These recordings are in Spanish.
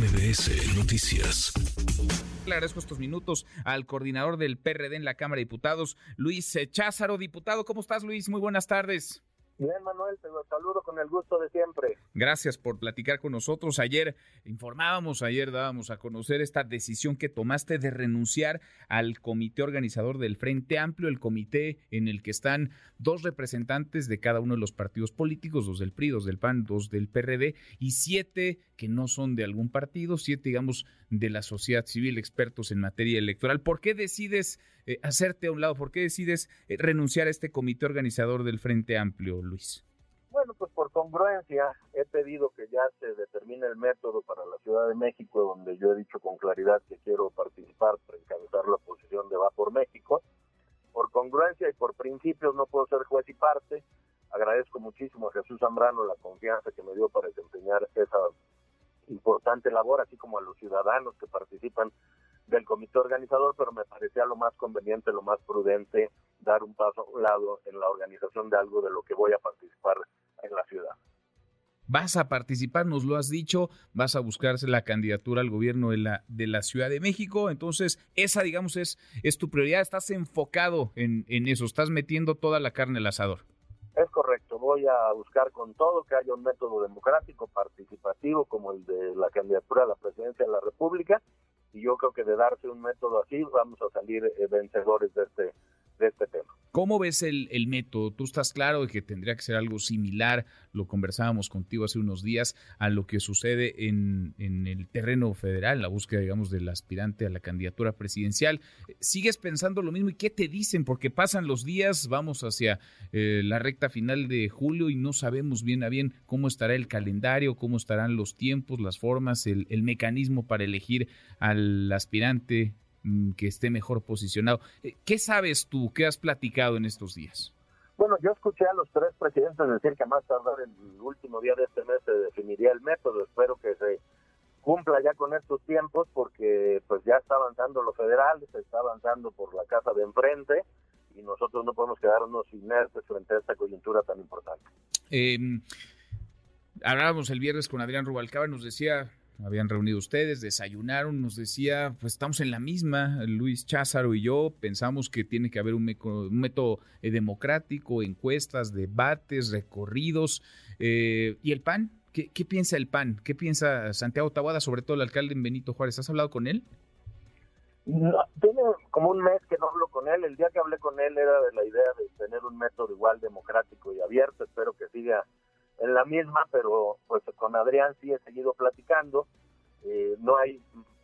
MBS Noticias. Le agradezco estos minutos al coordinador del PRD en la Cámara de Diputados, Luis Cházaro. Diputado, ¿cómo estás, Luis? Muy buenas tardes. Bien, Manuel, te lo saludo con el gusto de siempre. Gracias por platicar con nosotros. Ayer informábamos, ayer dábamos a conocer esta decisión que tomaste de renunciar al comité organizador del Frente Amplio, el comité en el que están dos representantes de cada uno de los partidos políticos, dos del PRI, dos del PAN, dos del PRD y siete que no son de algún partido, siete, digamos, de la sociedad civil, expertos en materia electoral. ¿Por qué decides eh, hacerte a un lado? ¿Por qué decides eh, renunciar a este comité organizador del Frente Amplio, Luis? Bueno, pues por congruencia he pedido que ya se determine el método para la Ciudad de México, donde yo he dicho con claridad que quiero participar para encabezar la posición de Va por México. Por congruencia y por principios no puedo ser juez y parte. Agradezco muchísimo a Jesús Zambrano la confianza que me dio para desempeñar esa importante labor, así como a los ciudadanos que participan del comité organizador, pero me parecía lo más conveniente, lo más prudente, dar un paso a un lado en la organización de algo de lo que voy a participar en la ciudad. Vas a participar, nos lo has dicho, vas a buscarse la candidatura al gobierno de la, de la Ciudad de México, entonces esa, digamos, es, es tu prioridad, estás enfocado en, en eso, estás metiendo toda la carne al asador. Es correcto, voy a buscar con todo que haya un método democrático, participativo, como el de la candidatura a la presidencia de la República, y yo creo que de darse un método así vamos a salir eh, vencedores de este, de este tema. ¿Cómo ves el, el, método? Tú estás claro de que tendría que ser algo similar, lo conversábamos contigo hace unos días, a lo que sucede en, en el terreno federal, la búsqueda, digamos, del aspirante a la candidatura presidencial. ¿Sigues pensando lo mismo y qué te dicen? Porque pasan los días, vamos hacia eh, la recta final de julio y no sabemos bien a bien cómo estará el calendario, cómo estarán los tiempos, las formas, el, el mecanismo para elegir al aspirante que esté mejor posicionado. Eh, ¿Qué sabes tú? ¿Qué has platicado en estos días? Bueno, yo escuché a los tres presidentes decir que más tardar el último día de este mes se definiría el método. Espero que se cumpla ya con estos tiempos porque pues ya está avanzando lo federal, se está avanzando por la casa de enfrente y nosotros no podemos quedarnos inertes frente a esta coyuntura tan importante. Eh, hablábamos el viernes con Adrián Rubalcaba, nos decía habían reunido ustedes, desayunaron, nos decía, pues estamos en la misma, Luis Cházaro y yo, pensamos que tiene que haber un, método eh, democrático, encuestas, debates, recorridos. Eh, ¿Y el PAN? ¿Qué, piensa el PAN? ¿Qué piensa Santiago Tabuada, sobre todo el alcalde en Benito Juárez? ¿Has hablado con él? tiene como un mes que no hablo con él. El día que hablé con él era de la idea de tener un método igual democrático y abierto. Espero que siga en la misma, pero pues con Adrián sí he seguido platicando. Eh, no hay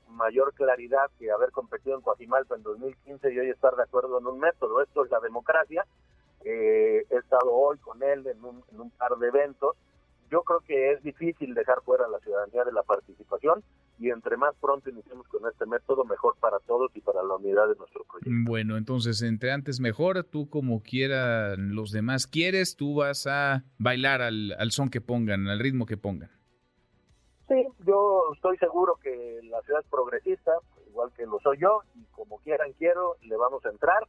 mayor claridad que haber competido en Coajimalpa en 2015 y hoy estar de acuerdo en un método. Esto es la democracia. Eh, he estado hoy con él en un, en un par de eventos. Yo creo que es difícil dejar fuera a la ciudadanía de la participación y entre más pronto iniciemos con este método, mejor para todos y para la unidad de nuestro proyecto. Bueno, entonces, entre antes mejor, tú como quieran los demás quieres, tú vas a bailar al, al son que pongan, al ritmo que pongan. Sí, yo estoy seguro que la ciudad es progresista, igual que lo soy yo, y como quieran quiero, le vamos a entrar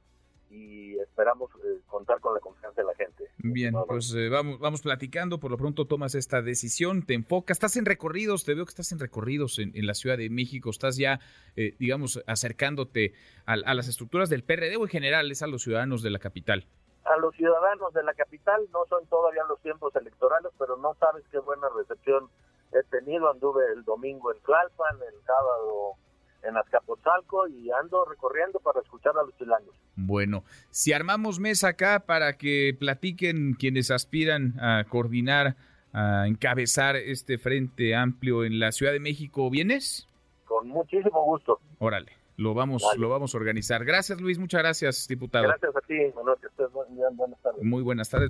y esperamos eh, contar con la confianza de la gente. Bien, pues eh, vamos, vamos platicando, por lo pronto tomas esta decisión, te enfocas, estás en recorridos, te veo que estás en recorridos en, la Ciudad de México, estás ya, eh, digamos, acercándote a, a, las estructuras del PRD o en general es a los ciudadanos de la capital. A los ciudadanos de la capital, no son todavía los tiempos electorales, pero no sabes qué buena recepción he tenido, anduve el domingo en Tlalpan, el sábado en Azcapotzalco y ando recorriendo para escuchar a los chilangos. Bueno, si armamos mesa acá para que platiquen quienes aspiran a coordinar, a encabezar este frente amplio en la Ciudad de México, ¿vienes? Con muchísimo gusto. Órale, lo vamos, lo vamos a organizar. Gracias Luis, muchas gracias, diputado. Gracias a ti, Manuel, que estés bien, buenas tardes. Muy buenas tardes.